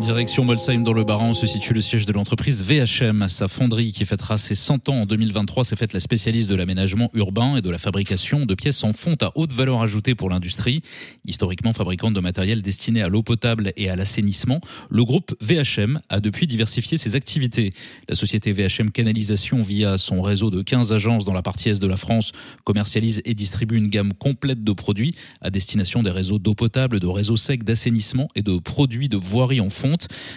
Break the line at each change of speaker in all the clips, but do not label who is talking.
Direction Molsheim dans le Baran se situe le siège de l'entreprise VHM. Sa fonderie qui fêtera ses 100 ans en 2023 s'est faite la spécialiste de l'aménagement urbain et de la fabrication de pièces en fonte à haute valeur ajoutée pour l'industrie. Historiquement fabricante de matériel destiné à l'eau potable et à l'assainissement, le groupe VHM a depuis diversifié ses activités. La société VHM Canalisation via son réseau de 15 agences dans la partie est de la France commercialise et distribue une gamme complète de produits à destination des réseaux d'eau potable, de réseaux secs, d'assainissement et de produits de voirie en fonte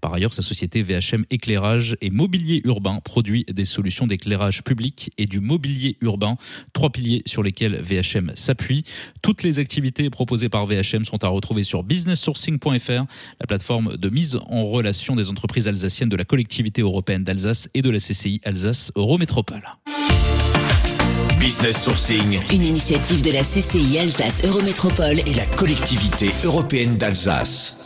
par ailleurs, sa société VHM Éclairage et Mobilier Urbain produit des solutions d'éclairage public et du mobilier urbain, trois piliers sur lesquels VHM s'appuie. Toutes les activités proposées par VHM sont à retrouver sur businesssourcing.fr, la plateforme de mise en relation des entreprises alsaciennes de la collectivité européenne d'Alsace et de la CCI Alsace Eurométropole.
Business Sourcing,
une initiative de la CCI Alsace Eurométropole
et la collectivité européenne d'Alsace.